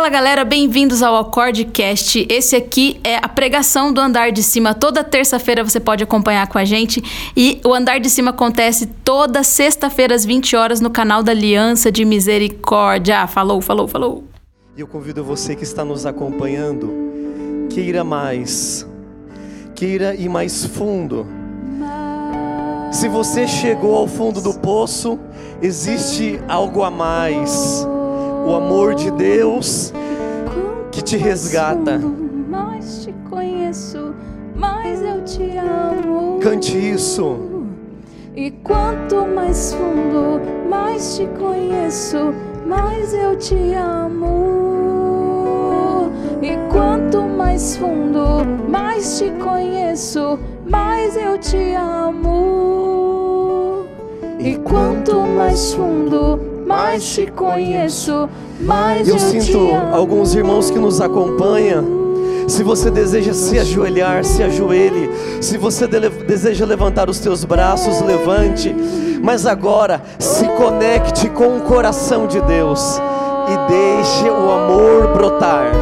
Fala galera, bem-vindos ao Acordecast. Esse aqui é a pregação do Andar de Cima. Toda terça-feira você pode acompanhar com a gente. E o Andar de Cima acontece toda sexta-feira às 20 horas no canal da Aliança de Misericórdia. Falou, falou, falou. E eu convido você que está nos acompanhando, queira mais, queira ir mais fundo. Se você chegou ao fundo do poço, existe algo a mais o amor de Deus que te resgata. Mais te conheço, mais eu te amo. Cante isso. E quanto mais fundo, mais te conheço, mais eu te amo. E quanto mais fundo, mais te conheço, mais eu te amo. E quanto mais fundo, mais te conheço, mais eu, eu sinto alguns irmãos que nos acompanham. Se você deseja se ajoelhar, se ajoelhe. Se você deseja levantar os teus braços, levante. Mas agora se conecte com o coração de Deus e deixe o amor brotar.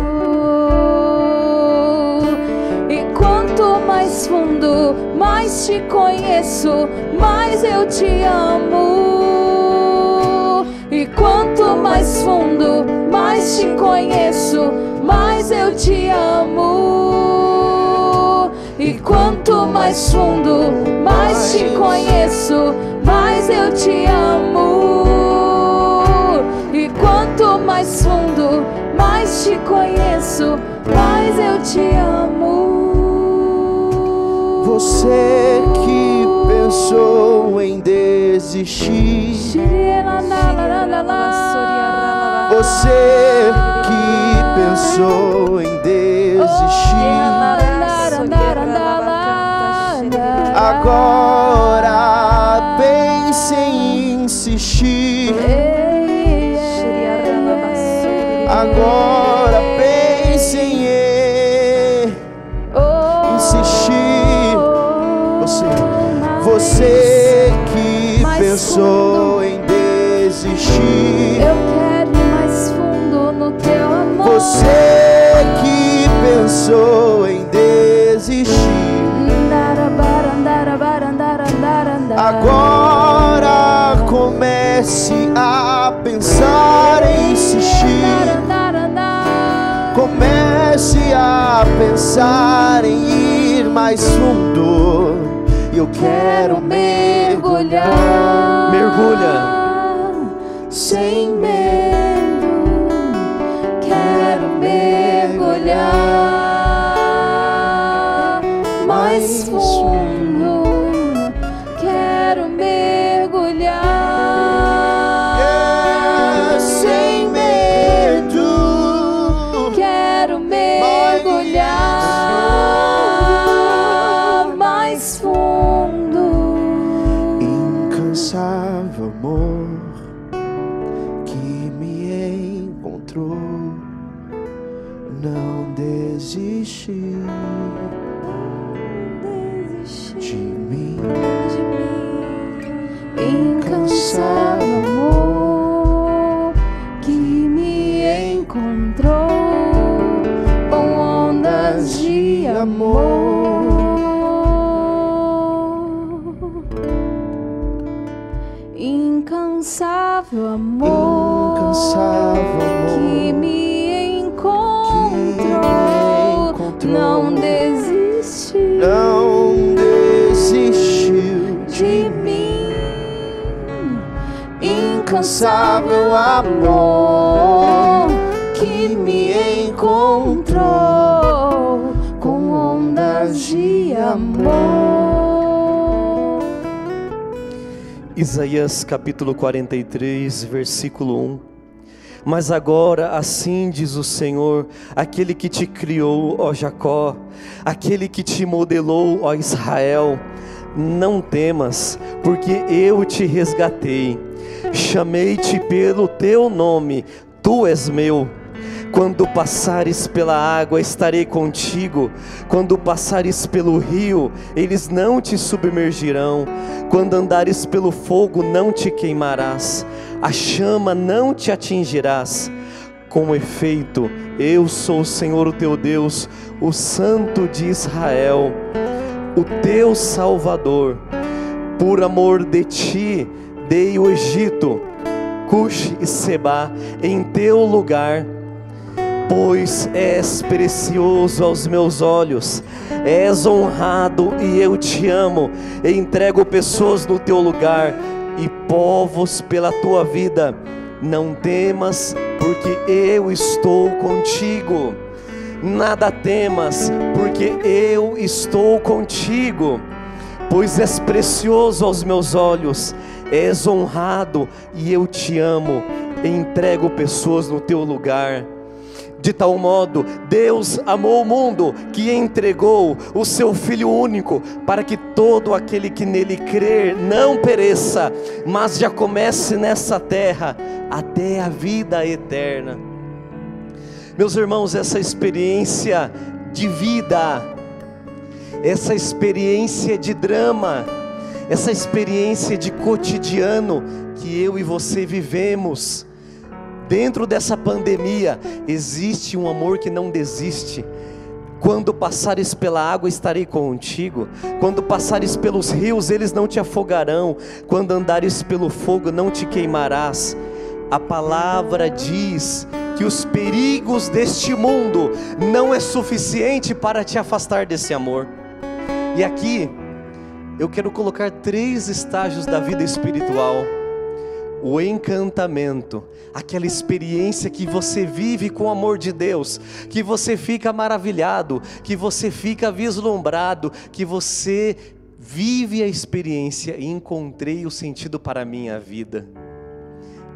E quanto mais fundo, mais te conheço, mais eu te amo. E quanto mais fundo, mais te conheço, mais eu te amo. E quanto mais fundo, mais te conheço, mais eu te amo. E quanto mais fundo, mais te conheço, mais eu te amo. Você que pensou em desistir. Você que pensou em desistir. Agora pensou em desistir. Você que pensou em desistir, agora comece a pensar em insistir. Comece a pensar em ir mais fundo. Eu quero mergulhar. Mergulha. Sem medo. Incansável amor que me encontrou, não desistiu, não desistiu de mim. Incansável amor que me encontrou com ondas de amor. Isaías capítulo 43, versículo 1. Mas agora assim diz o Senhor, aquele que te criou, ó Jacó, aquele que te modelou, ó Israel, não temas, porque eu te resgatei, chamei-te pelo teu nome, tu és meu. Quando passares pela água, estarei contigo. Quando passares pelo rio, eles não te submergirão. Quando andares pelo fogo, não te queimarás. A chama não te atingirás. Com efeito, eu sou o Senhor o teu Deus, o Santo de Israel, o teu Salvador. Por amor de ti, dei o Egito, Cush e Seba em teu lugar, pois és precioso aos meus olhos, és honrado e eu te amo. Entrego pessoas no teu lugar e povos pela tua vida. Não temas, porque eu estou contigo. Nada temas, porque eu estou contigo. Pois és precioso aos meus olhos, és honrado e eu te amo. Entrego pessoas no teu lugar. De tal modo, Deus amou o mundo que entregou o seu Filho único, para que todo aquele que nele crer não pereça, mas já comece nessa terra até a vida eterna. Meus irmãos, essa experiência de vida, essa experiência de drama, essa experiência de cotidiano que eu e você vivemos, Dentro dessa pandemia existe um amor que não desiste. Quando passares pela água, estarei contigo. Quando passares pelos rios, eles não te afogarão. Quando andares pelo fogo, não te queimarás. A palavra diz que os perigos deste mundo não é suficiente para te afastar desse amor. E aqui eu quero colocar três estágios da vida espiritual o encantamento, aquela experiência que você vive com o amor de Deus, que você fica maravilhado, que você fica vislumbrado, que você vive a experiência e encontrei o sentido para a minha vida.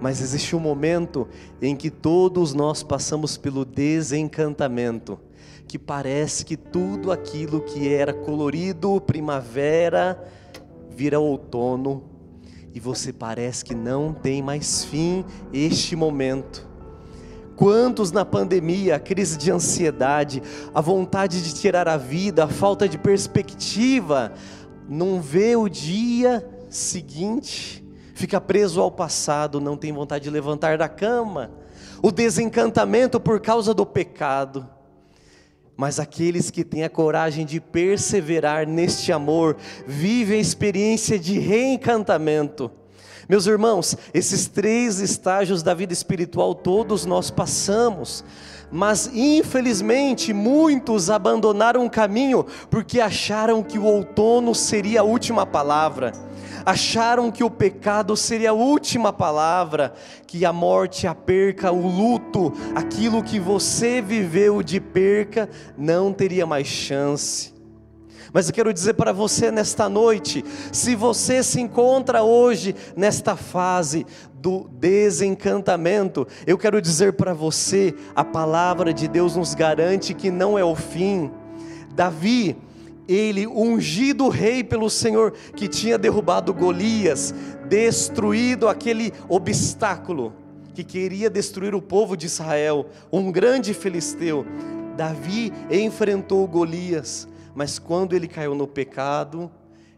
Mas existe um momento em que todos nós passamos pelo desencantamento, que parece que tudo aquilo que era colorido, primavera, vira outono, e você parece que não tem mais fim este momento. Quantos na pandemia, a crise de ansiedade, a vontade de tirar a vida, a falta de perspectiva, não vê o dia seguinte, fica preso ao passado, não tem vontade de levantar da cama, o desencantamento por causa do pecado. Mas aqueles que têm a coragem de perseverar neste amor, vivem a experiência de reencantamento. Meus irmãos, esses três estágios da vida espiritual todos nós passamos, mas infelizmente muitos abandonaram o caminho porque acharam que o outono seria a última palavra acharam que o pecado seria a última palavra, que a morte, a perca, o luto, aquilo que você viveu de perca, não teria mais chance. Mas eu quero dizer para você nesta noite: se você se encontra hoje nesta fase do desencantamento, eu quero dizer para você: a palavra de Deus nos garante que não é o fim. Davi, ele, ungido rei pelo Senhor, que tinha derrubado Golias, destruído aquele obstáculo que queria destruir o povo de Israel, um grande filisteu. Davi enfrentou Golias, mas quando ele caiu no pecado,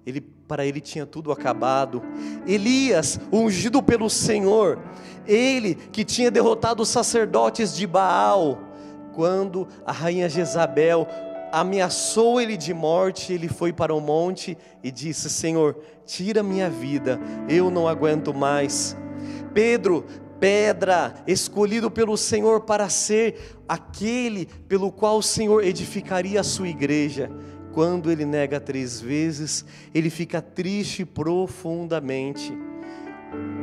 ele para ele tinha tudo acabado. Elias, ungido pelo Senhor, ele que tinha derrotado os sacerdotes de Baal, quando a rainha Jezabel ameaçou ele de morte, ele foi para o monte e disse: Senhor, tira minha vida, eu não aguento mais. Pedro, pedra, escolhido pelo Senhor para ser aquele pelo qual o Senhor edificaria a sua igreja. Quando ele nega três vezes, ele fica triste profundamente.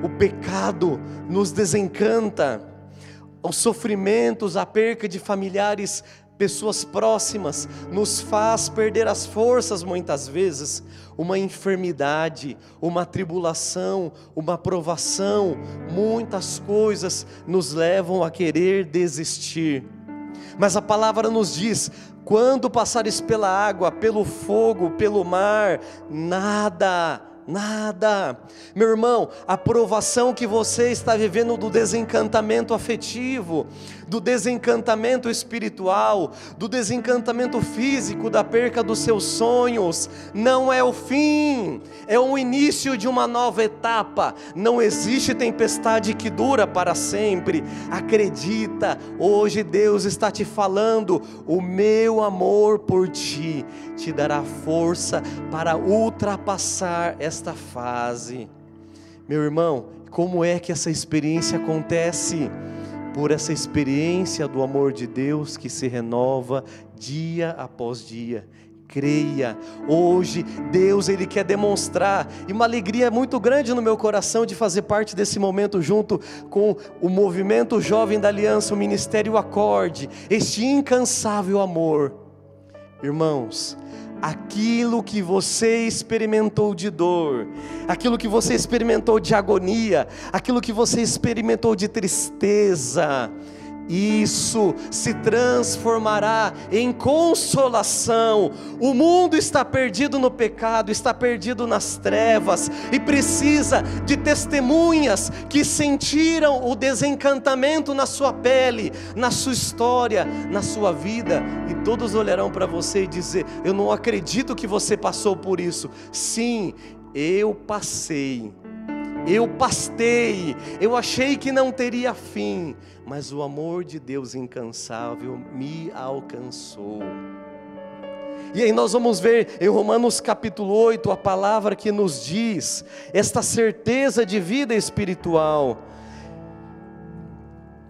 O pecado nos desencanta, os sofrimentos, a perca de familiares pessoas próximas, nos faz perder as forças muitas vezes. Uma enfermidade, uma tribulação, uma provação, muitas coisas nos levam a querer desistir. Mas a palavra nos diz: quando passares pela água, pelo fogo, pelo mar, nada nada. Meu irmão, a provação que você está vivendo do desencantamento afetivo, do desencantamento espiritual, do desencantamento físico, da perca dos seus sonhos, não é o fim, é o início de uma nova etapa. Não existe tempestade que dura para sempre. Acredita, hoje Deus está te falando: o meu amor por ti te dará força para ultrapassar esta fase. Meu irmão, como é que essa experiência acontece? Por essa experiência do amor de Deus que se renova dia após dia. Creia, hoje Deus ele quer demonstrar, e uma alegria muito grande no meu coração de fazer parte desse momento junto com o movimento Jovem da Aliança, o Ministério Acorde, este incansável amor. Irmãos, aquilo que você experimentou de dor, aquilo que você experimentou de agonia, aquilo que você experimentou de tristeza, isso se transformará em consolação. O mundo está perdido no pecado, está perdido nas trevas e precisa de testemunhas que sentiram o desencantamento na sua pele, na sua história, na sua vida, e todos olharão para você e dizer: Eu não acredito que você passou por isso. Sim, eu passei. Eu pastei, eu achei que não teria fim, mas o amor de Deus incansável me alcançou. E aí nós vamos ver em Romanos capítulo 8 a palavra que nos diz esta certeza de vida espiritual.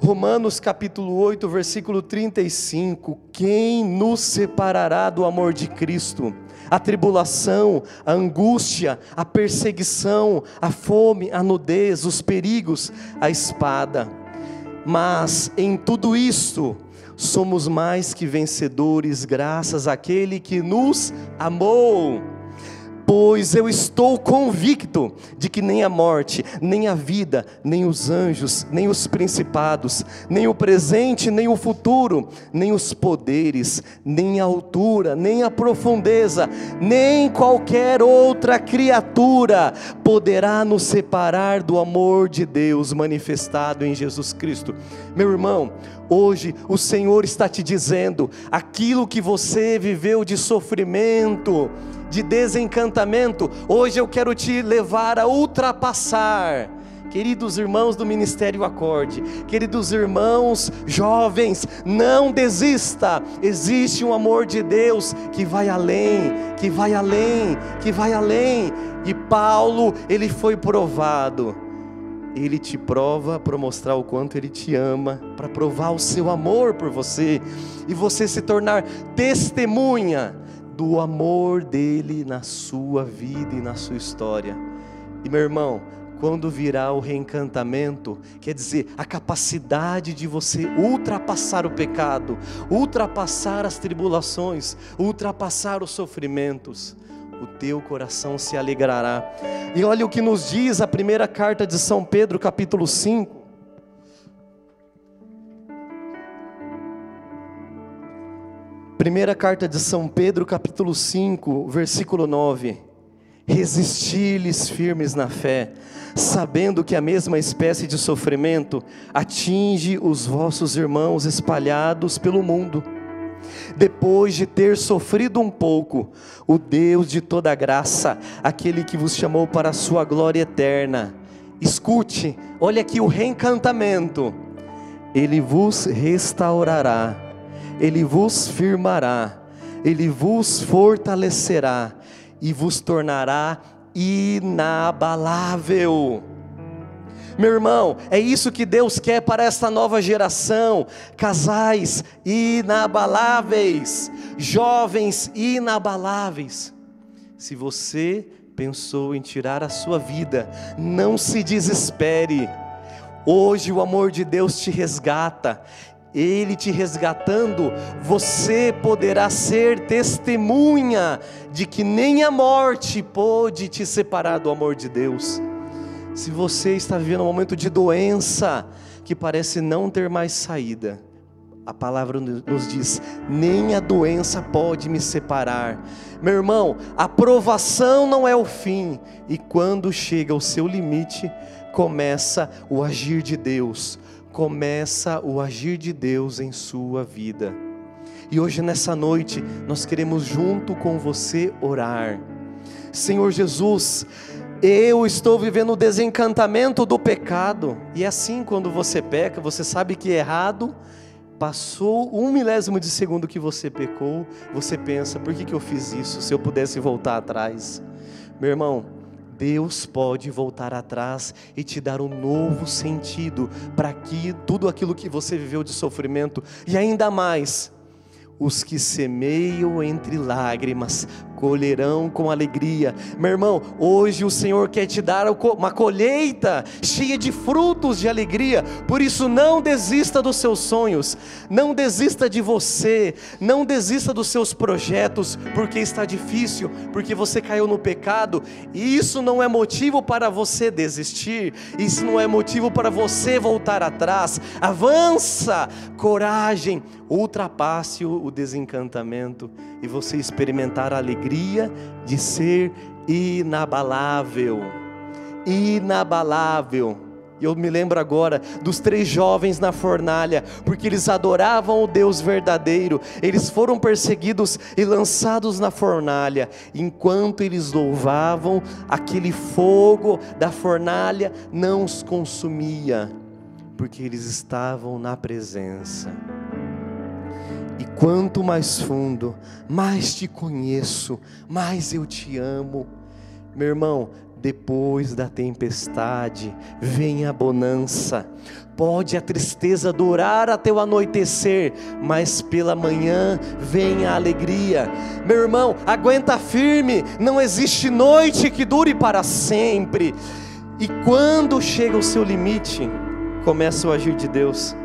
Romanos capítulo 8, versículo 35: Quem nos separará do amor de Cristo? A tribulação, a angústia, a perseguição, a fome, a nudez, os perigos, a espada. Mas em tudo isto, somos mais que vencedores, graças àquele que nos amou pois eu estou convicto de que nem a morte, nem a vida, nem os anjos, nem os principados, nem o presente, nem o futuro, nem os poderes, nem a altura, nem a profundeza, nem qualquer outra criatura poderá nos separar do amor de Deus manifestado em Jesus Cristo. Meu irmão, Hoje o Senhor está te dizendo: aquilo que você viveu de sofrimento, de desencantamento, hoje eu quero te levar a ultrapassar. Queridos irmãos do Ministério Acorde, queridos irmãos jovens, não desista. Existe um amor de Deus que vai além, que vai além, que vai além. E Paulo, ele foi provado ele te prova para mostrar o quanto Ele te ama, para provar o seu amor por você e você se tornar testemunha do amor dele na sua vida e na sua história. E meu irmão, quando virá o reencantamento, quer dizer, a capacidade de você ultrapassar o pecado, ultrapassar as tribulações, ultrapassar os sofrimentos o teu coração se alegrará. E olha o que nos diz a primeira carta de São Pedro, capítulo 5. Primeira carta de São Pedro, capítulo 5, versículo 9. Resisti-lhes firmes na fé, sabendo que a mesma espécie de sofrimento atinge os vossos irmãos espalhados pelo mundo. Depois de ter sofrido um pouco, o Deus de toda graça, aquele que vos chamou para a sua glória eterna, escute, olha aqui o reencantamento, ele vos restaurará, ele vos firmará, ele vos fortalecerá e vos tornará inabalável. Meu irmão, é isso que Deus quer para esta nova geração: casais inabaláveis, jovens inabaláveis. Se você pensou em tirar a sua vida, não se desespere. Hoje o amor de Deus te resgata. Ele te resgatando, você poderá ser testemunha de que nem a morte pôde te separar do amor de Deus. Se você está vivendo um momento de doença que parece não ter mais saída, a palavra nos diz: nem a doença pode me separar. Meu irmão, a provação não é o fim, e quando chega ao seu limite, começa o agir de Deus, começa o agir de Deus em sua vida. E hoje, nessa noite, nós queremos junto com você orar. Senhor Jesus, eu estou vivendo o desencantamento do pecado, e é assim quando você peca, você sabe que é errado Passou um milésimo de segundo que você pecou, você pensa: por que, que eu fiz isso? Se eu pudesse voltar atrás. Meu irmão, Deus pode voltar atrás e te dar um novo sentido para que tudo aquilo que você viveu de sofrimento e ainda mais. Os que semeiam entre lágrimas colherão com alegria. Meu irmão, hoje o Senhor quer te dar uma colheita cheia de frutos de alegria. Por isso, não desista dos seus sonhos, não desista de você, não desista dos seus projetos, porque está difícil, porque você caiu no pecado. E isso não é motivo para você desistir, isso não é motivo para você voltar atrás. Avança, coragem, ultrapasse o desencantamento e você experimentar a alegria de ser inabalável. Inabalável. Eu me lembro agora dos três jovens na fornalha, porque eles adoravam o Deus verdadeiro. Eles foram perseguidos e lançados na fornalha. Enquanto eles louvavam, aquele fogo da fornalha não os consumia, porque eles estavam na presença. E quanto mais fundo, mais te conheço, mais eu te amo. Meu irmão, depois da tempestade vem a bonança. Pode a tristeza durar até o anoitecer, mas pela manhã vem a alegria. Meu irmão, aguenta firme, não existe noite que dure para sempre. E quando chega o seu limite, começa o agir de Deus.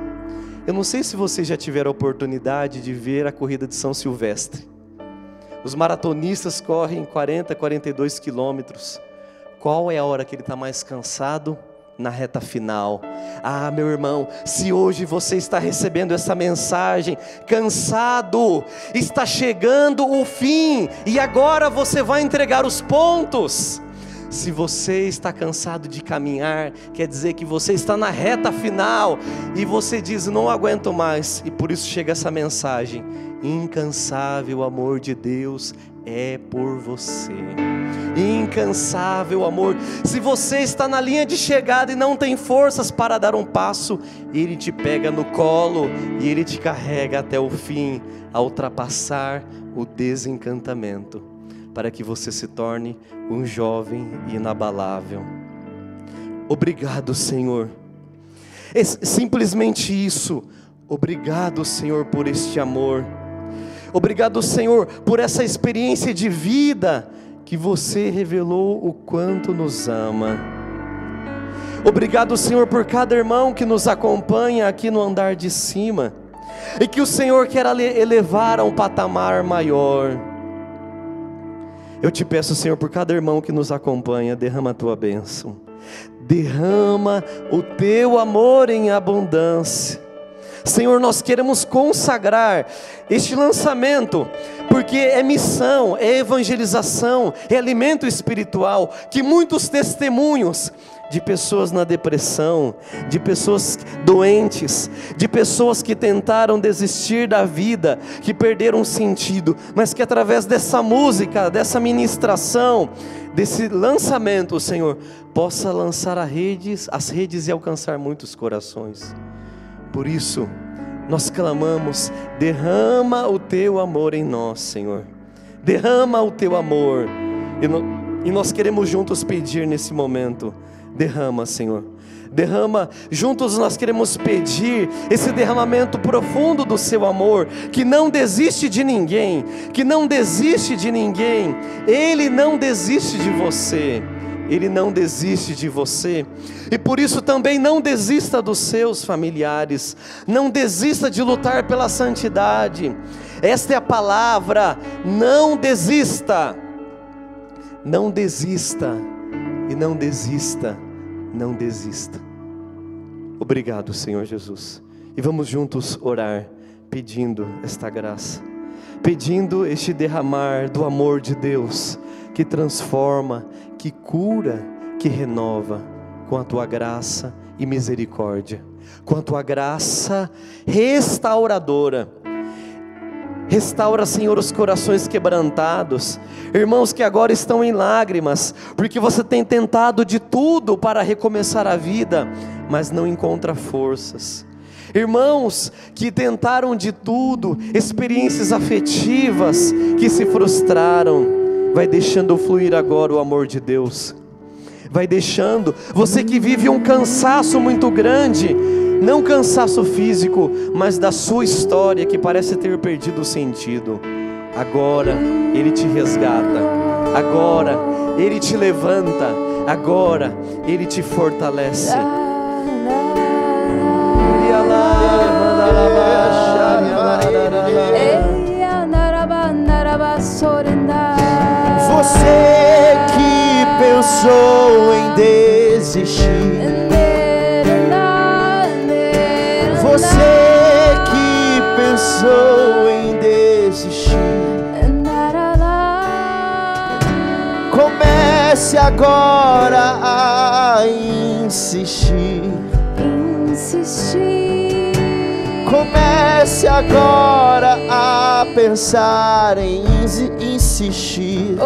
Eu não sei se vocês já tiveram a oportunidade de ver a corrida de São Silvestre. Os maratonistas correm 40, 42 quilômetros. Qual é a hora que ele está mais cansado? Na reta final. Ah, meu irmão, se hoje você está recebendo essa mensagem, cansado, está chegando o fim, e agora você vai entregar os pontos. Se você está cansado de caminhar, quer dizer que você está na reta final e você diz: Não aguento mais, e por isso chega essa mensagem: Incansável amor de Deus é por você. Incansável amor. Se você está na linha de chegada e não tem forças para dar um passo, Ele te pega no colo e Ele te carrega até o fim, a ultrapassar o desencantamento para que você se torne um jovem inabalável. Obrigado, Senhor. É simplesmente isso. Obrigado, Senhor, por este amor. Obrigado, Senhor, por essa experiência de vida que você revelou o quanto nos ama. Obrigado, Senhor, por cada irmão que nos acompanha aqui no andar de cima e que o Senhor quer elevar a um patamar maior. Eu te peço, Senhor, por cada irmão que nos acompanha, derrama a tua bênção, derrama o teu amor em abundância. Senhor, nós queremos consagrar este lançamento, porque é missão, é evangelização, é alimento espiritual, que muitos testemunhos de pessoas na depressão, de pessoas doentes, de pessoas que tentaram desistir da vida, que perderam sentido, mas que através dessa música, dessa ministração, desse lançamento, o Senhor possa lançar as redes, as redes e alcançar muitos corações. Por isso, nós clamamos: derrama o teu amor em nós, Senhor. Derrama o teu amor. E, no, e nós queremos juntos pedir nesse momento Derrama, Senhor. Derrama, juntos nós queremos pedir esse derramamento profundo do seu amor, que não desiste de ninguém, que não desiste de ninguém, Ele não desiste de você. Ele não desiste de você, e por isso também não desista dos seus familiares, não desista de lutar pela santidade. Esta é a palavra, não desista, não desista e não desista não desista. Obrigado, Senhor Jesus. E vamos juntos orar pedindo esta graça, pedindo este derramar do amor de Deus que transforma, que cura, que renova com a tua graça e misericórdia, com a tua graça restauradora. Restaura, Senhor, os corações quebrantados, irmãos que agora estão em lágrimas, porque você tem tentado de tudo para recomeçar a vida, mas não encontra forças. Irmãos que tentaram de tudo, experiências afetivas que se frustraram, vai deixando fluir agora o amor de Deus. Vai deixando, você que vive um cansaço muito grande, não cansaço físico, mas da sua história que parece ter perdido o sentido. Agora Ele te resgata, agora Ele te levanta, agora Ele te fortalece. Você que pensou pensou em desistir. Comece agora a insistir. insistir. Comece agora a pensar em insi- insistir.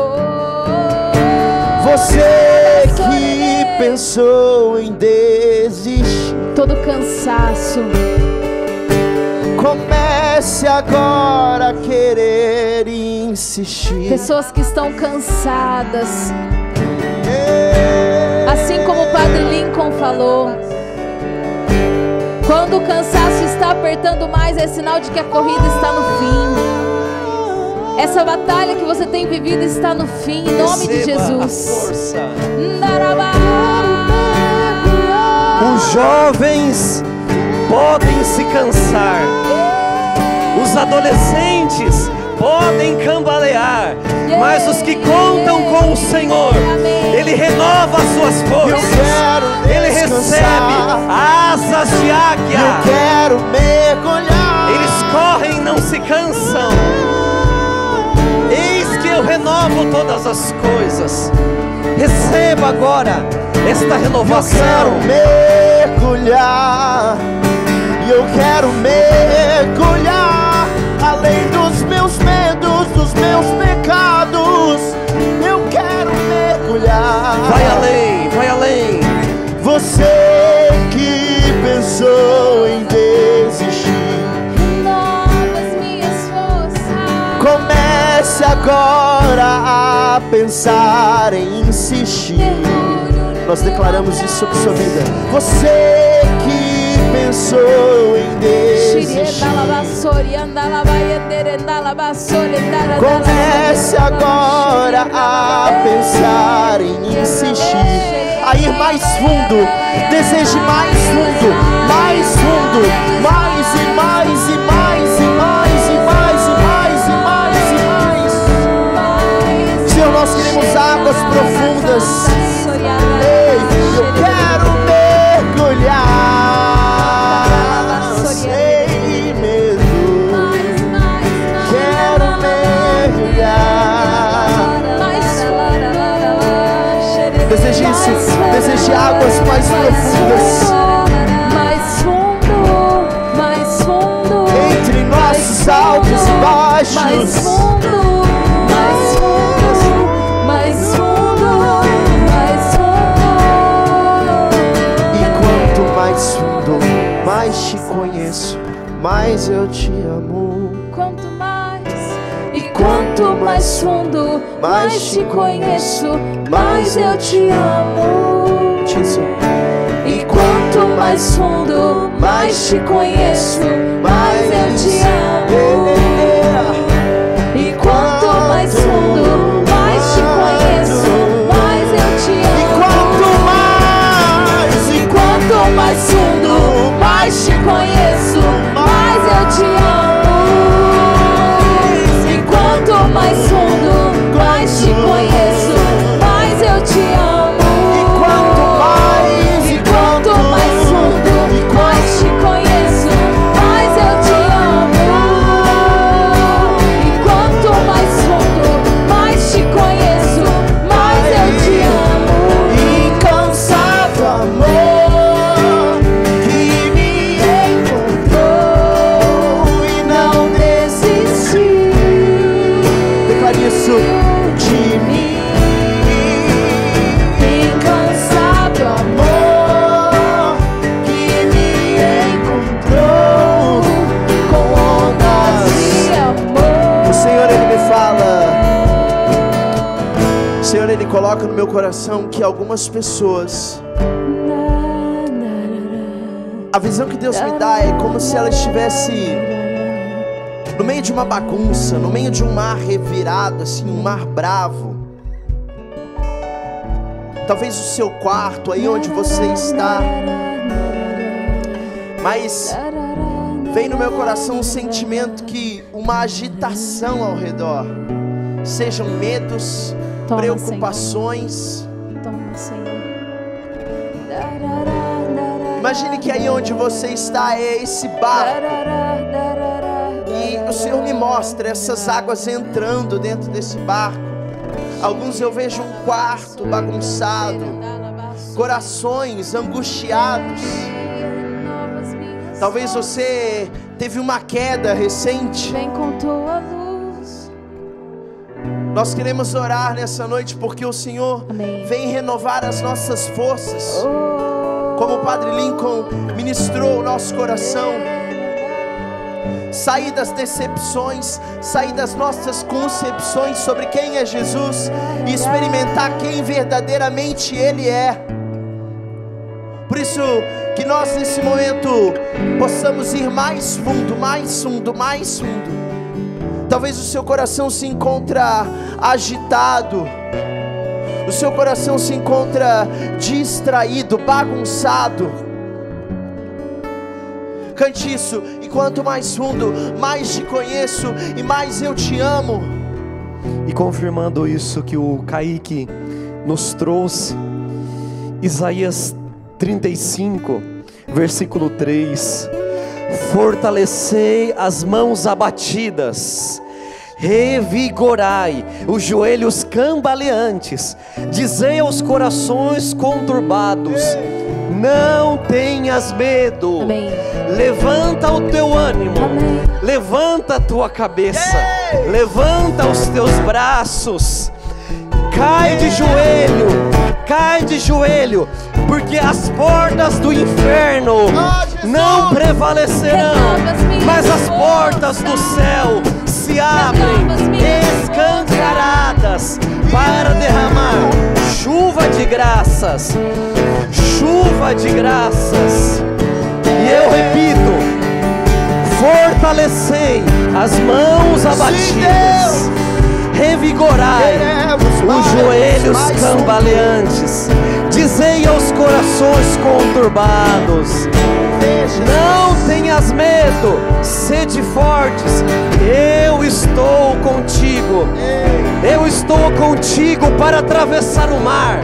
Você que pensou em desistir. todo cansaço, Comece agora a querer insistir. pessoas que estão cansadas, assim como o Padre Lincoln falou. Quando o cansaço está apertando mais, é sinal de que a corrida está no fim. Essa batalha que você tem vivido está no fim, em nome de Receba a Jesus. força. Narabá. Os jovens podem se cansar, os adolescentes podem cambalear, mas os que contam com o Senhor, Ele renova as suas Eu forças, Ele recebe asas de Eu águia, quero mergulhar. eles correm e não se cansam. Eis que eu renovo todas as coisas. Receba agora esta Eu renovação. quero mergulhar. E eu quero mergulhar além dos meus medos, dos meus pecados. Eu quero mergulhar. Vai além, vai além. Você que pensou em desistir, Novas minhas forças. comece agora a pensar em insistir. Nós declaramos isso sobre sua vida. Você que pensou em desistir. Comece agora a pensar em insistir, a ir mais fundo, deseje mais fundo, mais fundo, mais e mais e mais e mais e mais e mais e mais e mais. Senhor, nós queremos águas profundas. Ei, eu quero mergulhar Isso, deseje águas mais profundas Mais fundo, mais fundo. entre nossos altos e Mais baixos. fundo, mais fundo, mais fundo, mais fundo. E quanto mais fundo, mais te conheço, mais eu te amo. Quanto mais e quanto mais fundo, mais te conheço, mais eu te amo. Diz, E quanto mais fundo, mais te conheço, mais eu te amo. E quanto mais fundo, mais te conheço, mais eu te E amo. quanto mais, E quanto mais fundo, mais te conheço, meu coração que algumas pessoas, a visão que Deus me dá é como se ela estivesse no meio de uma bagunça, no meio de um mar revirado, assim, um mar bravo. Talvez o seu quarto, aí onde você está. Mas vem no meu coração um sentimento que uma agitação ao redor. Sejam medos, Toma, preocupações. Toma, Senhor. Imagine que aí onde você está é esse barco. E o Senhor me mostra essas águas entrando dentro desse barco. Alguns eu vejo um quarto bagunçado, corações angustiados. Talvez você teve uma queda recente. Vem com tua luz. Nós queremos orar nessa noite porque o Senhor Amém. vem renovar as nossas forças. Oh, Como o Padre Lincoln ministrou o nosso coração. Sair das decepções, sair das nossas concepções sobre quem é Jesus e experimentar quem verdadeiramente Ele é. Por isso que nós nesse momento possamos ir mais fundo, mais fundo, mais fundo. Talvez o seu coração se encontra agitado, o seu coração se encontra distraído, bagunçado. Cante isso, e quanto mais fundo, mais te conheço e mais eu te amo. E confirmando isso que o Kaique nos trouxe, Isaías 35, versículo 3: Fortalecei as mãos abatidas, revigorai os joelhos cambaleantes, dizei aos corações conturbados: Não tenhas medo. Amém. Levanta o teu ânimo, Amém. levanta a tua cabeça, levanta os teus braços, cai de joelho, cai de joelho, porque as portas do inferno Jesus! não prevalecerão, mas as portas do céu se abrem. Escancaradas para derramar chuva de graças, chuva de graças. E eu repito: fortalecei as mãos abatidas, revigorai os joelhos cambaleantes, dizei aos corações conturbados: não tenhas medo, sede fortes, eu estou contigo. Eu estou contigo para atravessar o mar.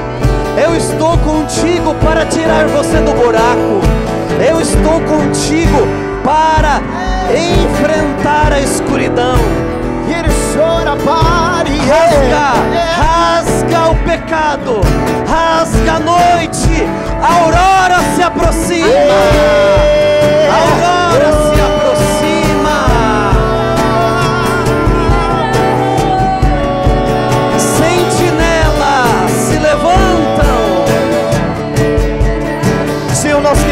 Eu estou contigo para tirar você do buraco. Eu estou contigo para enfrentar a escuridão. Rasga, rasga o pecado, rasga a noite. A aurora se aproxima. A aurora se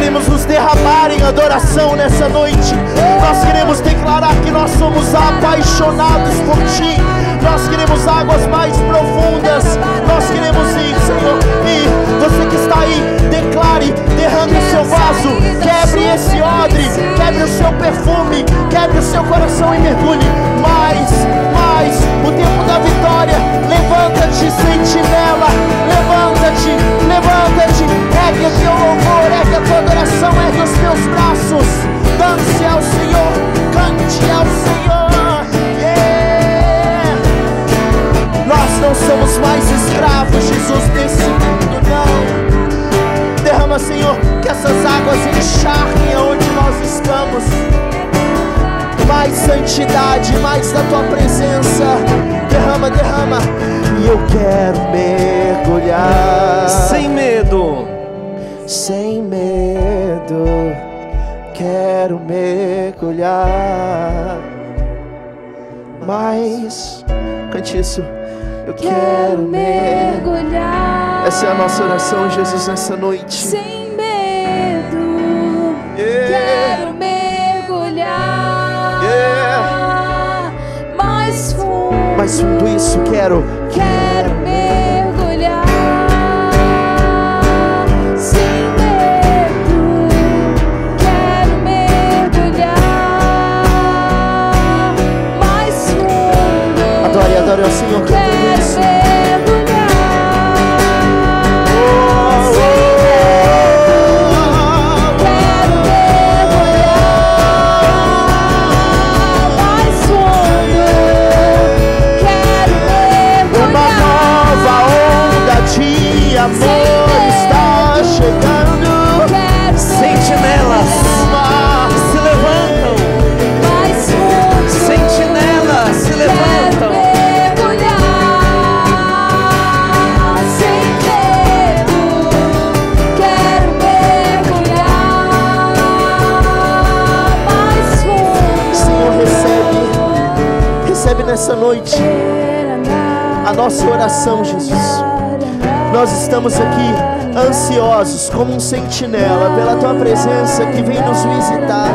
queremos nos derramar em adoração nessa noite. Nós queremos declarar que nós somos apaixonados por Ti. Nós queremos águas mais profundas. Nós queremos ir, Senhor. E você que está aí, declare, derrame o seu vaso, quebre esse odre, quebre o seu perfume, quebre o seu coração e mergulhe. Mais, o tempo da vitória. Levanta-te, sentinela. Levanta-te, levanta-te. Ergue o teu louvor, ergue a tua adoração, ergue os teus braços. Dance ao Senhor, cante ao Senhor. Yeah. Nós não somos mais escravos, Jesus, desse mundo, não. Derrama, Senhor, que essas águas encharquem aonde nós estamos. Mais santidade, mais da tua presença. Derrama, derrama. E eu quero mergulhar Sem medo. sem medo. Quero mergulhar. Mas, cante isso. Eu quero mergulhar. mergulhar. Essa é a nossa oração, Jesus, nessa noite. Sem mas tudo isso quero, quero mergulhar. Sem medo, quero mergulhar mais fundo. Adore, adore ao Senhor. Nessa noite a nossa oração, Jesus. Nós estamos aqui ansiosos como um sentinela pela tua presença que vem nos visitar.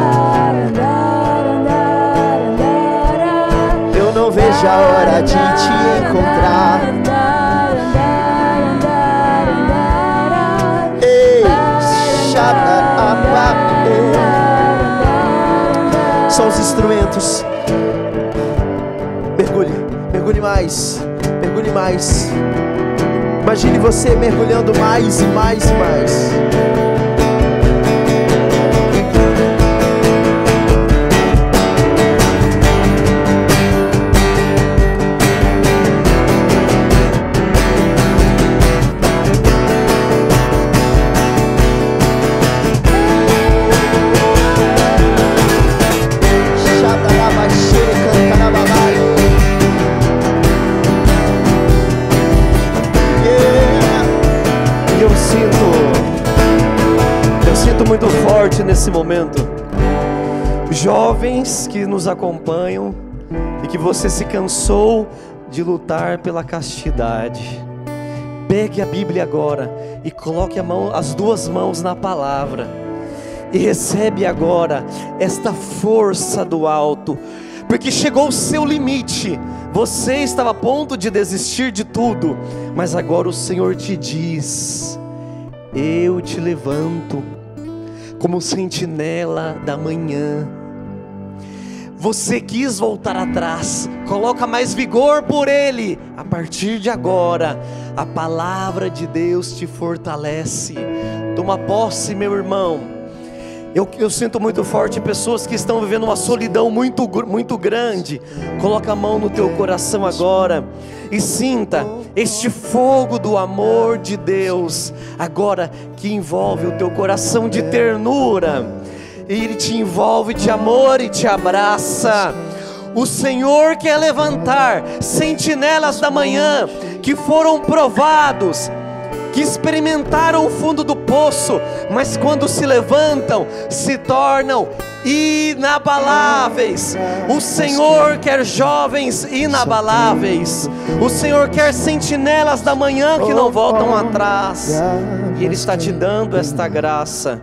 Eu não vejo a hora de te encontrar. Ei, xabá, São os instrumentos. Mergulhe, mais, mergulhe mais. Imagine você mergulhando mais e mais e mais. Muito forte nesse momento. Jovens que nos acompanham e que você se cansou de lutar pela castidade. Pegue a Bíblia agora e coloque mão, as duas mãos na palavra. E recebe agora esta força do alto, porque chegou o seu limite. Você estava a ponto de desistir de tudo, mas agora o Senhor te diz: Eu te levanto como sentinela da manhã. Você quis voltar atrás, coloca mais vigor por Ele. A partir de agora, a palavra de Deus te fortalece. Toma posse, meu irmão. Eu, eu sinto muito forte pessoas que estão vivendo uma solidão muito, muito grande. Coloca a mão no teu coração agora e sinta este fogo do amor de Deus, agora que envolve o teu coração de ternura. Ele te envolve de amor e te abraça. O Senhor quer levantar sentinelas da manhã que foram provados, que experimentaram o fundo do poço, mas quando se levantam, se tornam inabaláveis. O Senhor quer jovens inabaláveis. O Senhor quer sentinelas da manhã que não voltam atrás. E Ele está te dando esta graça.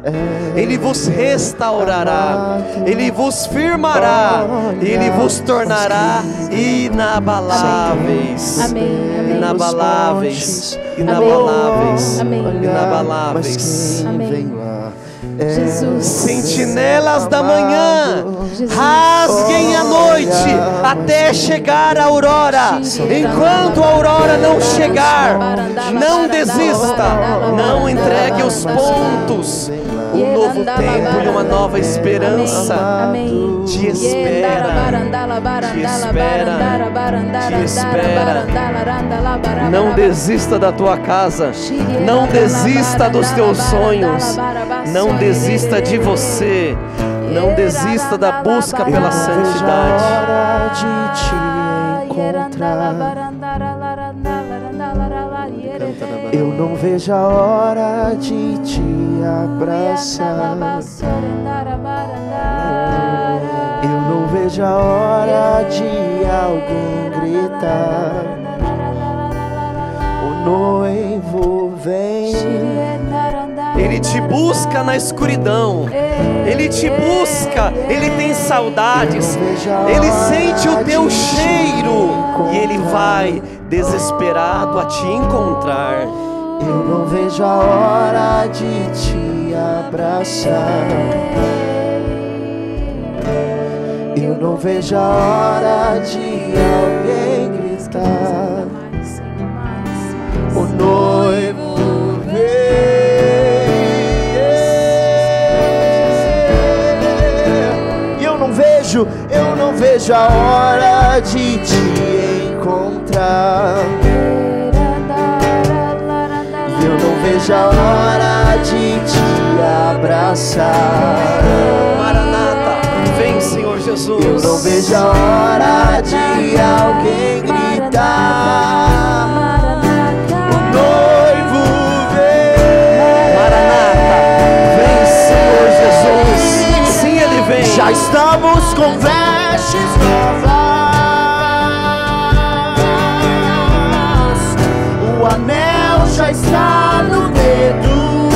Ele vos restaurará, Ele vos firmará, Ele vos tornará inabaláveis. Amém. Inabaláveis, inabaláveis, Amém. Mas inabaláveis. quem Amém. vem lá é Jesus. Sentinelas da manhã, Jesus. rasguem a noite até chegar a aurora. Enquanto a aurora não chegar, não desista, não entregue os pontos. Um novo tempo e uma nova esperança Amém. te espera. Te espera. Te espera. Não desista da tua casa. Não desista dos teus sonhos. Não desista de você. Não desista da busca pela santidade. Eu não vejo a hora de te abraçar. Eu não vejo a hora de alguém gritar. O noivo vem. Ele te busca na escuridão. Ele te busca. Ele tem saudades. Ele sente o teu cheiro. E ele vai desesperado a te encontrar. Eu não vejo a hora de te abraçar. Eu não vejo a hora de alguém gritar. O noivo eu não vejo, eu não vejo a hora de te encontrar. E eu não vejo a hora de te abraçar. Maranata, vem, Senhor Jesus. Eu não vejo a hora de alguém com novas. O anel já está no dedo.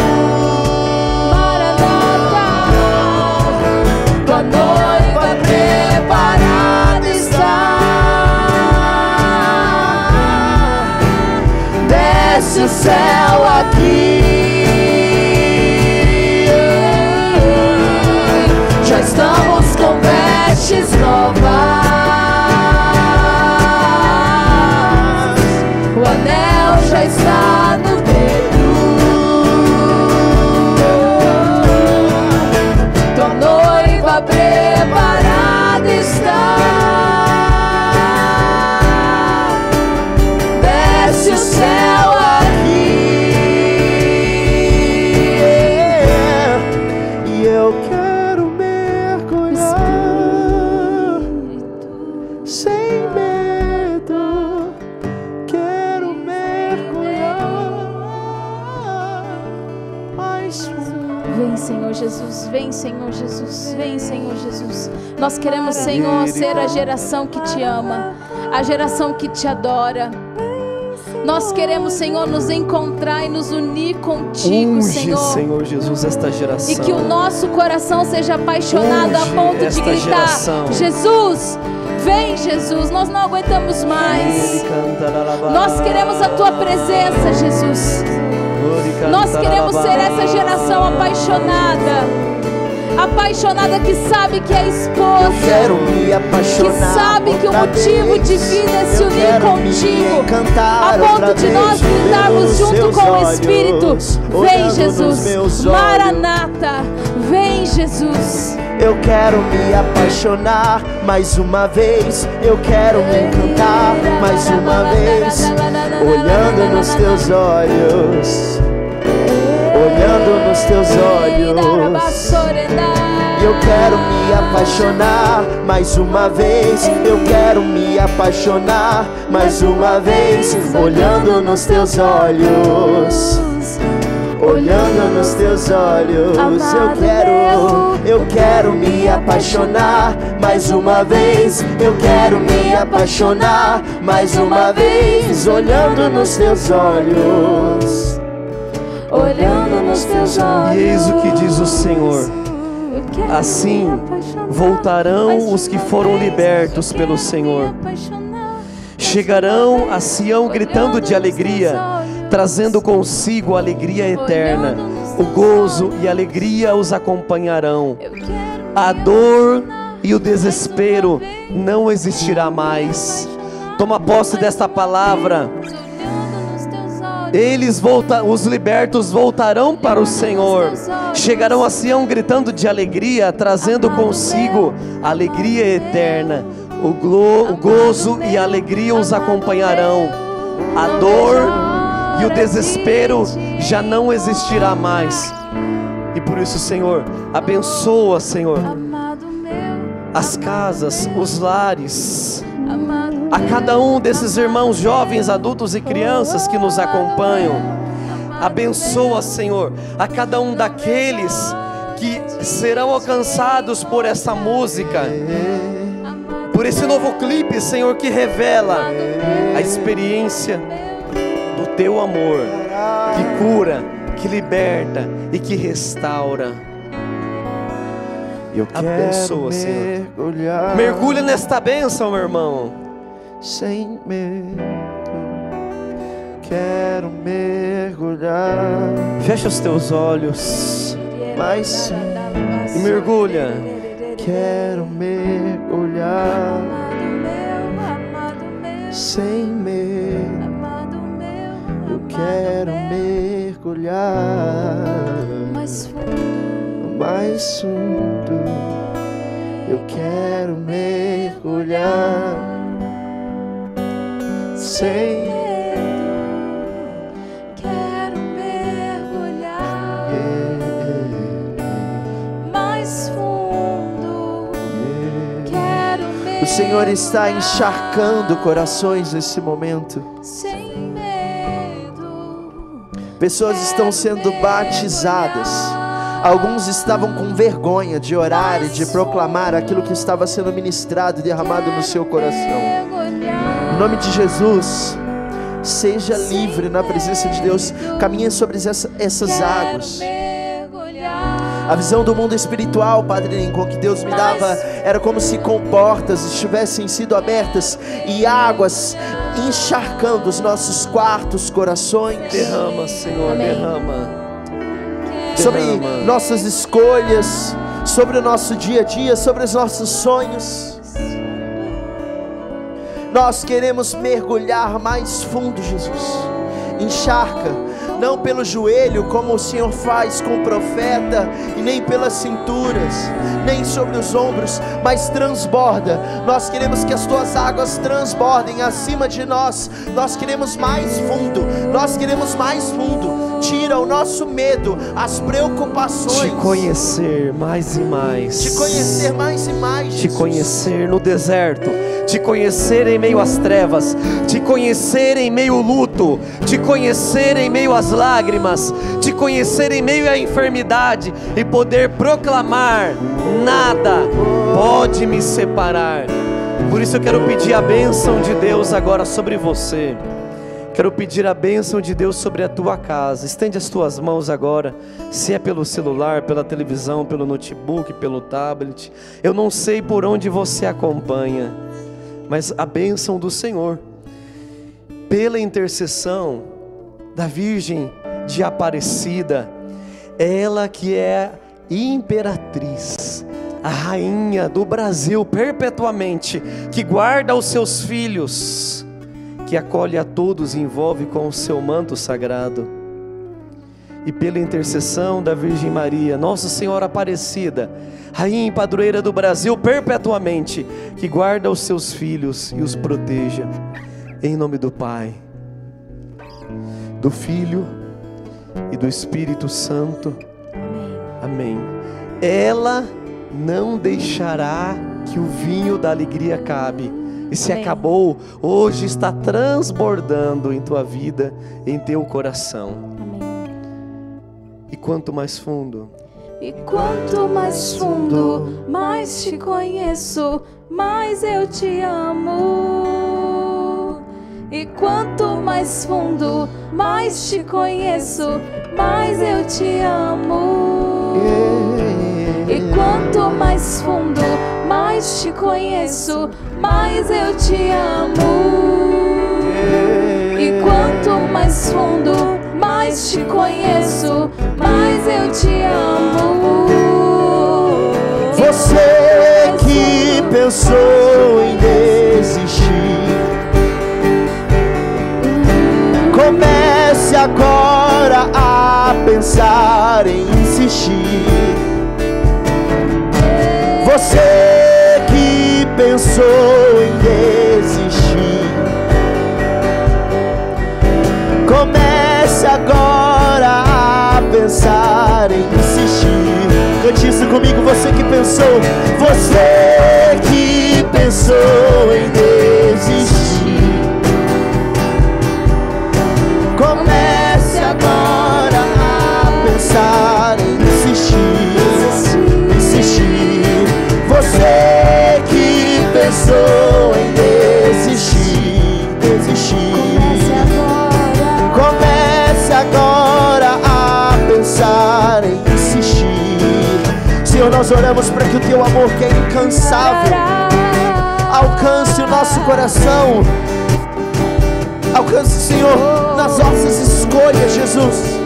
Tua noiva preparada está. Desce o céu Nós queremos, Senhor, ser a geração que te ama, a geração que te adora. Nós queremos, Senhor, nos encontrar e nos unir contigo, Unge, Senhor. Senhor Jesus, esta geração. E que o nosso coração seja apaixonado a Unge ponto de gritar: geração. Jesus, vem, Jesus, nós não aguentamos mais. Nós queremos a tua presença, Jesus. Nós queremos ser essa geração apaixonada. Apaixonada que sabe que é esposa. Quero me apaixonar. Que sabe que o motivo vez. de vida é se unir contigo. A ponto de nós gritarmos junto com o olhos, Espírito: Vem, Jesus. Maranata, vem, Jesus. Eu quero me apaixonar mais uma vez. Eu quero me encantar mais uma vez. Olhando nos teus olhos. Olhando nos teus olhos. Eu quero me apaixonar mais uma vez. Eu quero me apaixonar mais uma vez. Olhando nos teus olhos. Olhando nos teus olhos, eu quero, eu quero me apaixonar mais uma vez. Eu quero me apaixonar mais uma vez. Olhando nos teus olhos, Olhando nos teus olhos. E eis o que diz o Senhor. Assim voltarão os que foram libertos pelo Senhor. Chegarão a Sião gritando de alegria, trazendo consigo a alegria eterna. O gozo e a alegria os acompanharão. A dor e o desespero não existirá mais. Toma posse desta palavra. Eles volta, os libertos voltarão para o Senhor. Chegarão a Sião gritando de alegria, trazendo consigo alegria eterna. O, glo- o gozo e a alegria os acompanharão. A dor e o desespero já não existirá mais. E por isso, Senhor, abençoa, Senhor, as casas, os lares, a cada um desses irmãos jovens, adultos e crianças que nos acompanham. Abençoa, Senhor, a cada um daqueles que serão alcançados por essa música, por esse novo clipe, Senhor, que revela a experiência do teu amor, que cura, que liberta e que restaura. Eu Abençoa, quero Senhor. mergulhar Mergulhe nesta bênção, meu irmão. sem medo. Quero mergulhar Fecha os teus olhos mais sim. e mergulha. quero mergulhar Amado meu, amado meu, sem medo. amado meu, Eu quero mergulhar mais fundo, mais fundo. Eu quero mergulhar sem medo. Quero mergulhar mais fundo. Quero mergulhar O Senhor está encharcando corações nesse momento. sem medo. Pessoas estão sendo batizadas. Alguns estavam com vergonha de orar e de proclamar aquilo que estava sendo ministrado e derramado no seu coração. Em nome de Jesus, seja livre na presença de Deus. Caminhe sobre essa- essas águas. A visão do mundo espiritual, Padre Lincoln, que Deus me dava, era como se com portas estivessem sido abertas e águas encharcando os nossos quartos, corações, Derrama, Senhor, Amém. derrama. Sobre nossas escolhas, sobre o nosso dia a dia, sobre os nossos sonhos. Nós queremos mergulhar mais fundo, Jesus. Encharca, não pelo joelho, como o Senhor faz com o profeta, e nem pelas cinturas, nem sobre os ombros, mas transborda. Nós queremos que as tuas águas transbordem acima de nós. Nós queremos mais fundo, nós queremos mais fundo. Tira o nosso medo, as preocupações. Te conhecer mais e mais. Te conhecer mais e mais. Te Jesus. conhecer no deserto, te conhecer em meio às trevas, te conhecer em meio ao luto, te conhecer em meio às lágrimas, te conhecer em meio à enfermidade e poder proclamar: nada pode me separar. Por isso eu quero pedir a bênção de Deus agora sobre você. Quero pedir a bênção de Deus sobre a tua casa. Estende as tuas mãos agora, se é pelo celular, pela televisão, pelo notebook, pelo tablet. Eu não sei por onde você acompanha, mas a bênção do Senhor, pela intercessão da Virgem de Aparecida, ela que é imperatriz, a rainha do Brasil perpetuamente, que guarda os seus filhos que acolhe a todos e envolve com o seu manto sagrado. E pela intercessão da Virgem Maria, Nossa Senhora Aparecida, Rainha e Padroeira do Brasil perpetuamente, que guarda os seus filhos e os proteja. Em nome do Pai, do Filho e do Espírito Santo. Amém. Ela não deixará que o vinho da alegria acabe. E se Amém. acabou, hoje está transbordando em tua vida, em teu coração. Amém. E quanto mais fundo, E quanto mais fundo, mais te conheço, mais eu te amo. E quanto mais fundo, mais te conheço, mais eu te amo. E quanto mais fundo, mais te conheço, mais eu te amo. E quanto mais fundo, mais te conheço, mais eu te amo. Você que pensou em desistir, comece agora a pensar em insistir. Você pensou em desistir, comece agora a pensar em insistir. Cante isso comigo, você que pensou, você que pensou em desistir. nós oramos para que o teu amor, que é incansável, alcance o nosso coração. Alcance, Senhor, nas nossas escolhas, Jesus.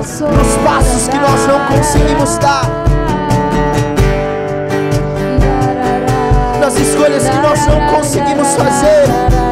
Nos passos que nós não conseguimos dar. Nas escolhas que nós não conseguimos fazer.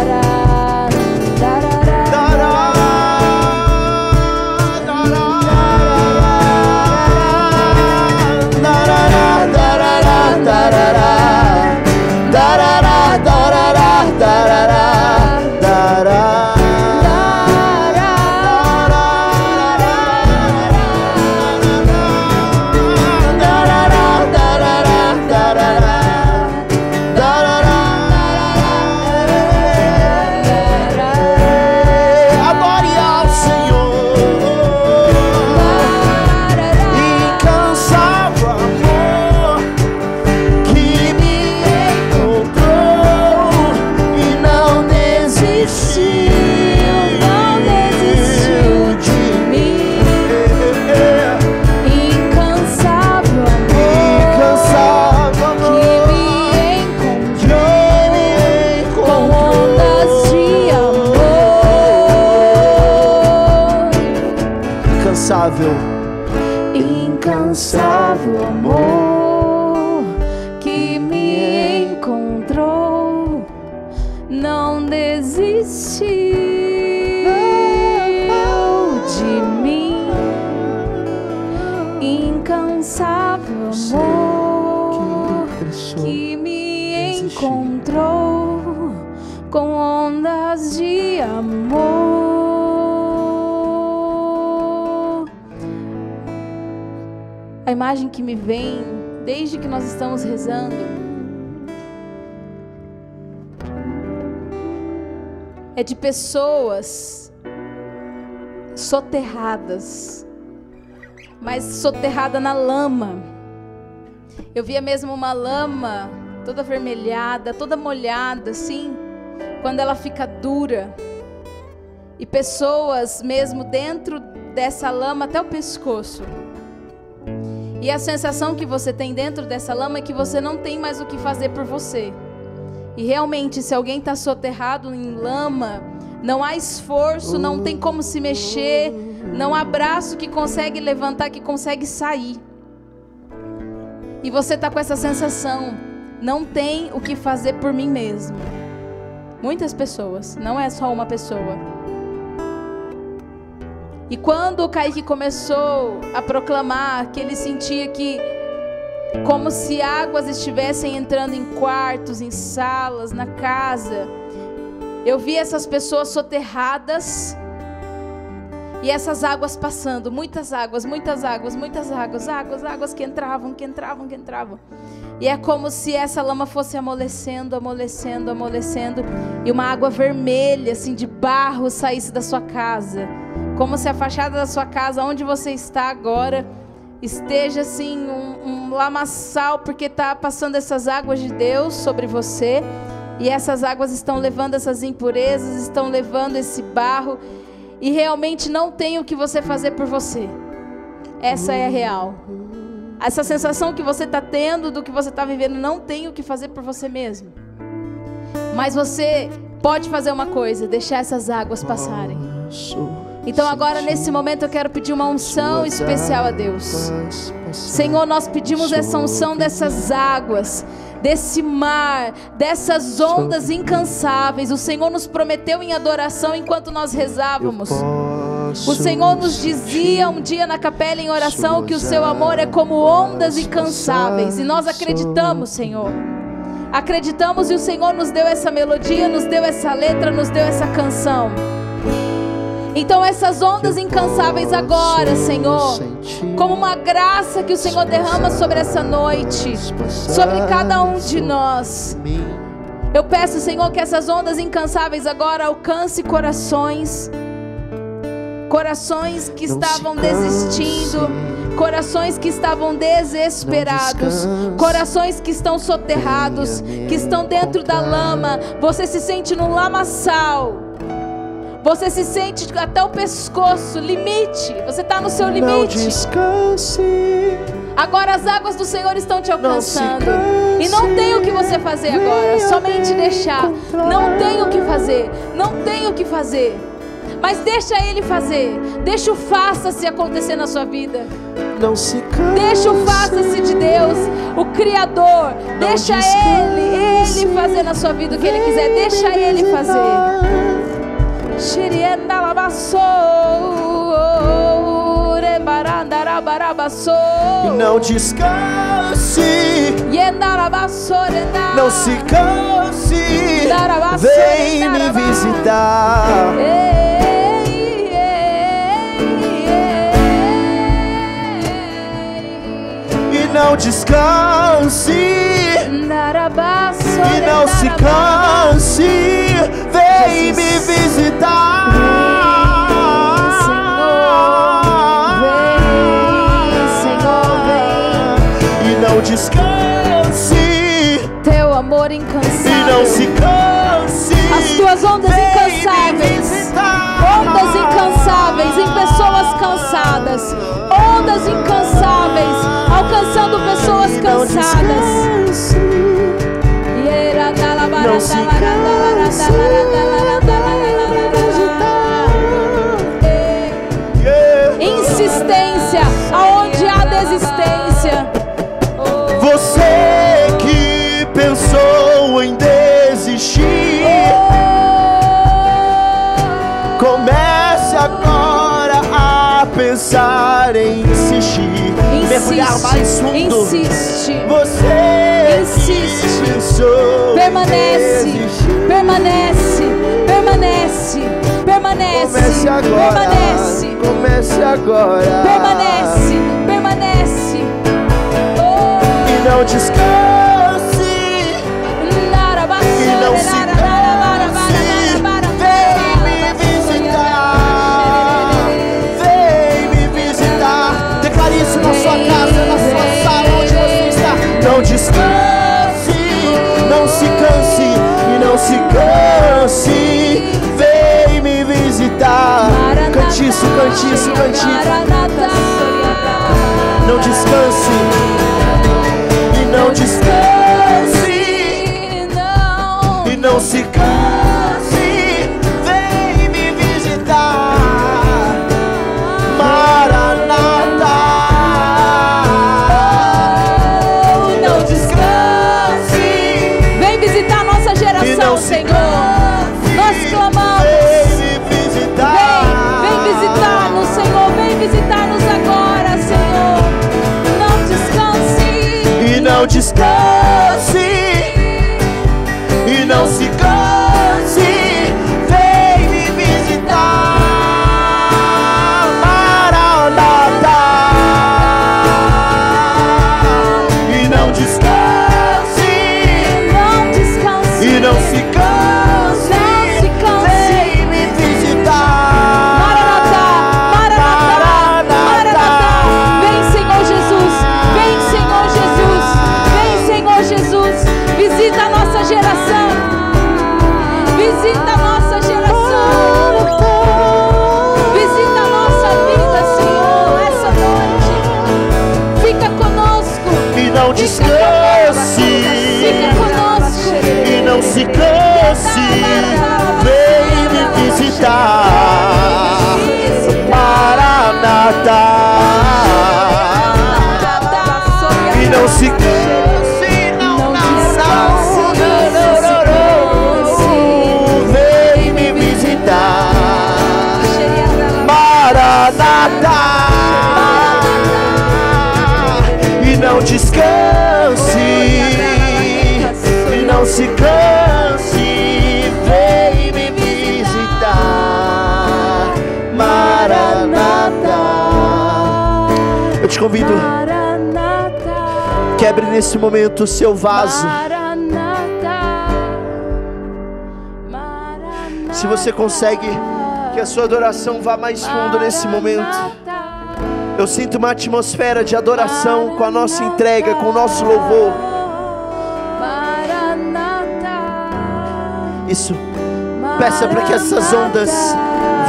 Pessoas soterradas, mas soterrada na lama. Eu via mesmo uma lama toda avermelhada, toda molhada, assim, quando ela fica dura. E pessoas mesmo dentro dessa lama até o pescoço. E a sensação que você tem dentro dessa lama é que você não tem mais o que fazer por você. E realmente, se alguém está soterrado em lama, não há esforço, não tem como se mexer, não há braço que consegue levantar, que consegue sair. E você está com essa sensação, não tem o que fazer por mim mesmo. Muitas pessoas, não é só uma pessoa. E quando o Kaique começou a proclamar que ele sentia que como se águas estivessem entrando em quartos, em salas, na casa, eu vi essas pessoas soterradas e essas águas passando, muitas águas, muitas águas, muitas águas, águas, águas que entravam, que entravam, que entravam. E é como se essa lama fosse amolecendo, amolecendo, amolecendo, e uma água vermelha, assim, de barro saísse da sua casa. Como se a fachada da sua casa, onde você está agora, esteja assim, um, um lamaçal, porque está passando essas águas de Deus sobre você. E essas águas estão levando essas impurezas, estão levando esse barro. E realmente não tem o que você fazer por você. Essa é a real. Essa sensação que você está tendo do que você está vivendo, não tem o que fazer por você mesmo. Mas você pode fazer uma coisa: deixar essas águas passarem. Então, agora, nesse momento, eu quero pedir uma unção especial a Deus. Senhor, nós pedimos essa unção dessas águas, desse mar, dessas ondas incansáveis. O Senhor nos prometeu em adoração enquanto nós rezávamos. O Senhor nos dizia um dia na capela em oração que o seu amor é como ondas incansáveis. E nós acreditamos, Senhor. Acreditamos e o Senhor nos deu essa melodia, nos deu essa letra, nos deu essa canção. Então, essas ondas incansáveis agora, Senhor, como uma graça que o Senhor derrama sobre essa noite, sobre cada um de nós. Eu peço, Senhor, que essas ondas incansáveis agora alcance corações, corações que estavam desistindo, corações que estavam desesperados, corações que estão soterrados, que estão dentro da lama. Você se sente no lamaçal. Você se sente até o pescoço, limite. Você está no seu Não limite. descanse. Agora as águas do Senhor estão te Não alcançando. canse. E não tem o que você fazer agora, somente me deixar. Não tem o que fazer, não tem o que fazer. Mas deixa ele fazer. Deixa o faça-se acontecer na sua vida. Não se canse. Deixa o faça-se de Deus, o Criador. Deixa descanse. ele, ele na sua vida o que Ele quiser. Deixa Ele fazer. Shirienda labassou. Rebarandarabarabasou. Não descanse, não se canse. Vem me visitar. E não descanse, e não se canse. Vem me visitar. Cansadas. Não se Yeah. Mergulhar mais fundo. insiste, Você Insiste. permanece, permanece, permanece, permanece, comece agora, permanece, comece agora, permanece, permanece. e não descanse. E não se não se canse. Vem me visitar. Isso, cante isso. Não descanse e não descanse e não se canse, quebre nesse momento o seu vaso. Se você consegue que a sua adoração vá mais fundo nesse momento. Eu sinto uma atmosfera de adoração com a nossa entrega, com o nosso louvor. Isso. Peça para que essas ondas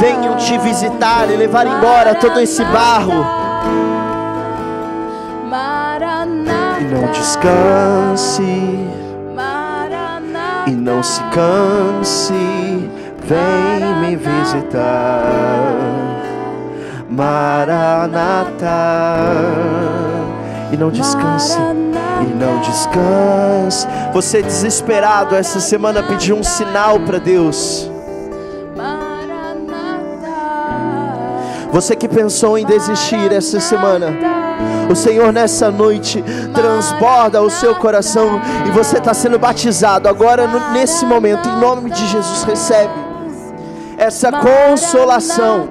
venham te visitar e levar embora todo esse barro. E não descanse, e não se canse, vem me visitar. Maranata, e não descanse. E não descanse. Você desesperado essa semana pediu um sinal para Deus. Você que pensou em desistir essa semana, o Senhor nessa noite transborda o seu coração e você está sendo batizado agora nesse momento, em nome de Jesus, recebe essa consolação.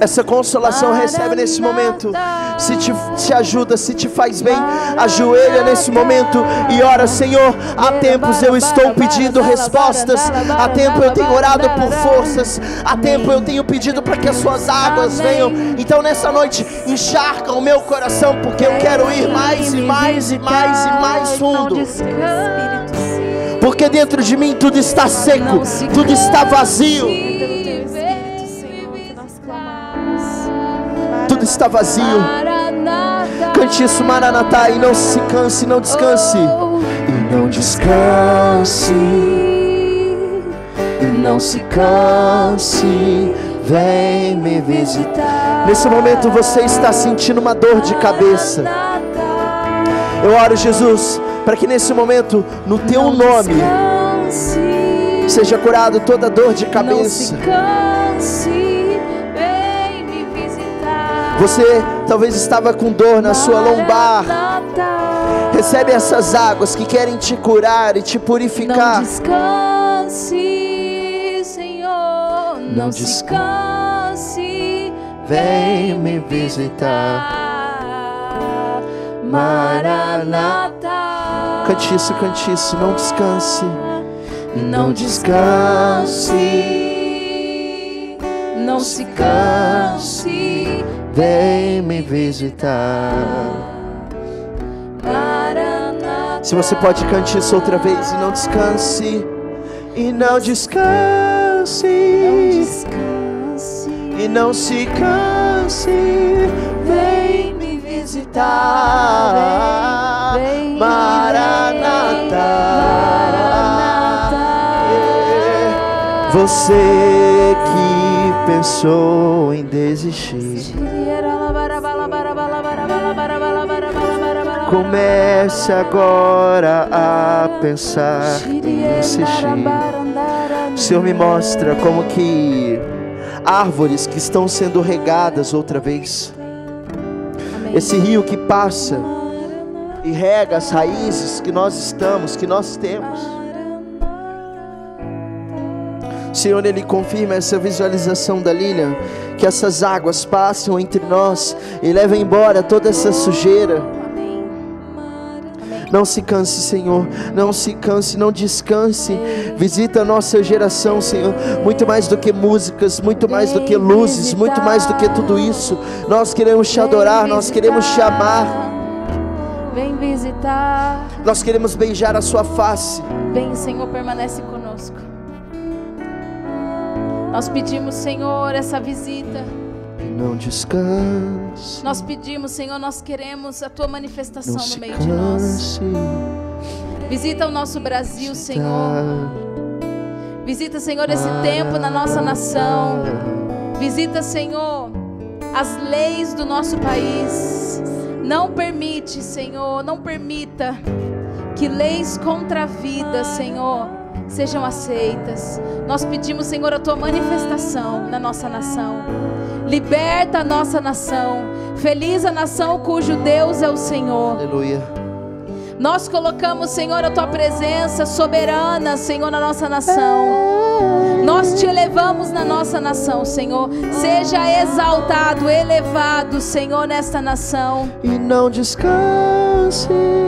Essa consolação recebe nesse momento. Se te, ajuda, se te faz bem, ajoelha nesse momento e ora, Senhor. Há tempos eu estou pedindo respostas, há tempo eu tenho orado por forças, há tempo eu tenho pedido para que as suas águas venham. Então nessa noite, encharca o meu coração, porque eu quero ir mais e mais e mais e mais fundo. Porque dentro de mim tudo está seco, tudo está vazio. Tudo está vazio. Cante isso, Maranatá, e não se canse, não descanse. E não descanse, e não se canse. Vem me visitar. Nesse momento você está sentindo uma dor de cabeça. Eu oro, Jesus, para que nesse momento, no teu nome, seja curado toda dor de cabeça. Você talvez estava com dor na sua lombar. Recebe essas águas que querem te curar e te Não purificar. descanse, Senhor. Não, Não descanse. Vem me visitar. Maranata. Cante isso, cante isso, não descanse. Não descanse. Não se canse. Vem me visitar. Se você pode cante isso outra vez e não descanse. E não descanse. Não descanse. E não se canse. Vem me visitar. Vem, vem, Maranata. Maranata. Você que pensou em desistir. Comece agora a pensar em insistir. O Senhor me mostra como que árvores que estão sendo regadas outra vez. Esse rio que passa e rega as raízes que nós estamos, que nós temos. Senhor, Ele confirma essa visualização da Lilian, que essas águas passam entre nós e levam embora toda essa sujeira. Não se canse, Senhor. Não se canse, não descanse. Visita a nossa geração, Senhor. Muito mais do que músicas, muito mais do que luzes, muito mais do que tudo isso. Nós queremos te adorar, nós queremos te amar. Vem visitar. Nós queremos beijar a sua face. Vem, Senhor, permanece conosco. Nós pedimos, Senhor, essa visita. Não descanse. Nós pedimos, Senhor, nós queremos a tua manifestação Não no meio de nós. canse. Visita o nosso Brasil, Senhor. Visita, Senhor, esse tempo na nossa nação. Visita, Senhor, as leis do nosso país. Não permite, Senhor, não permita que leis contra a vida, Senhor, sejam aceitas. Nós pedimos, Senhor, a tua manifestação na nossa nação. Liberta a nossa nação. Feliz a nação cujo Deus é o Senhor. Aleluia. Nós colocamos, Senhor, a tua presença soberana, Senhor, na nossa nação. Nós te elevamos na nossa nação, Senhor. Seja exaltado, elevado, Senhor, nesta nação. E não descanse.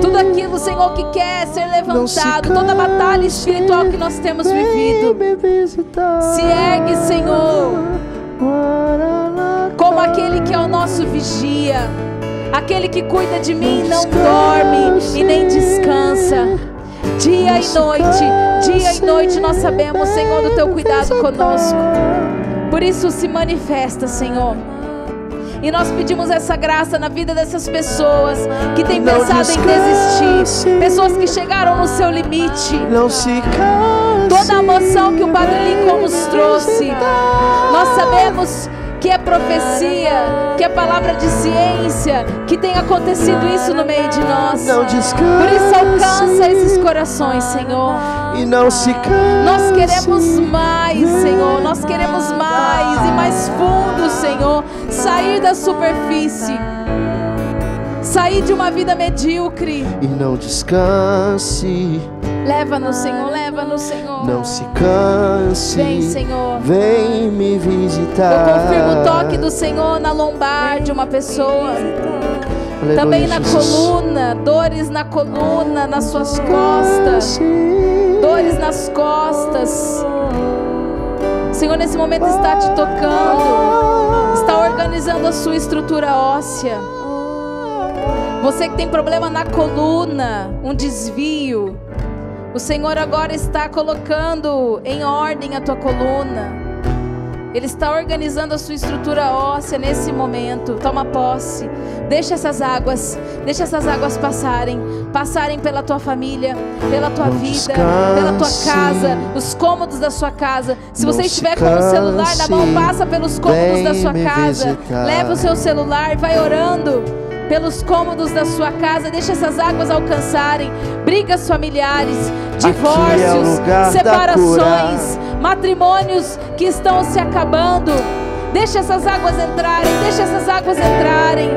Tudo aquilo, Senhor, que quer ser levantado, toda a batalha espiritual que nós temos vivido. Se ergue, Senhor, como aquele que é o nosso vigia, aquele que cuida de mim, não dorme e nem descansa. Dia e noite, dia e noite nós sabemos, Senhor, do teu cuidado conosco. Por isso se manifesta, Senhor. E nós pedimos essa graça na vida dessas pessoas que têm Não pensado em desistir, pessoas que chegaram no seu limite. Não se canse. Toda a emoção que o Padre Lincoln nos trouxe, nós sabemos que é profecia, que é palavra de ciência, que tem acontecido isso no meio de nós. Não descanse. Por isso alcança esses corações, Senhor. E não se canse. Nós queremos mais, Senhor. Nós queremos mais e mais fundo, Senhor. Sair da superfície. Sair de uma vida medíocre. E não descanse. Leva-nos, Senhor. Leva-nos, Senhor. Não se canse. Vem, Senhor. Vem me visitar. Eu confirmo o toque do Senhor na lombar de uma pessoa. Também na coluna, dores na coluna, nas suas costas, dores nas costas. O Senhor nesse momento está te tocando, está organizando a sua estrutura óssea. Você que tem problema na coluna, um desvio, o Senhor agora está colocando em ordem a tua coluna. Ele está organizando a sua estrutura óssea nesse momento. Toma posse. Deixa essas águas, deixa essas águas passarem, passarem pela tua família, pela tua vida, pela tua casa, os cômodos da sua casa. Se você estiver com o celular na mão, passa pelos cômodos da sua casa. Leva o seu celular, vai orando pelos cômodos da sua casa, deixa essas águas alcançarem brigas familiares, é divórcios, da separações, matrimônios que estão se acabando. Deixa essas águas entrarem, deixa essas águas entrarem.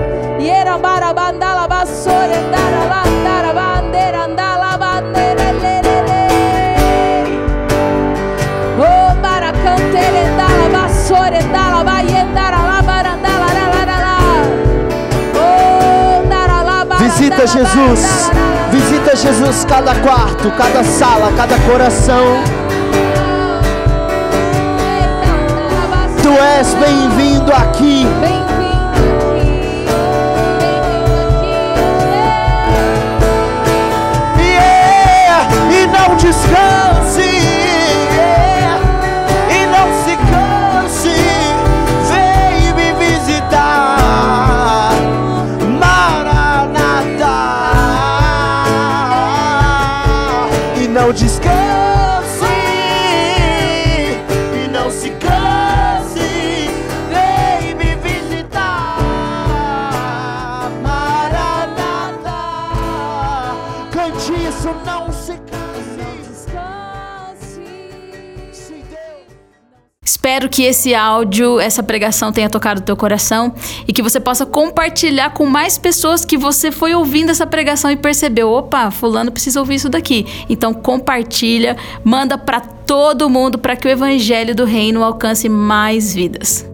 Oh, maracantere andala vasore andala Visita Jesus. Visita Jesus cada quarto, cada sala, cada coração. Tu és bem-vindo aqui. Aqui. Yeah, e não descanse. Espero que esse áudio, essa pregação tenha tocado o teu coração e que você possa compartilhar com mais pessoas que você foi ouvindo essa pregação e percebeu, opa, fulano precisa ouvir isso daqui. Então compartilha, manda para todo mundo para que o evangelho do reino alcance mais vidas.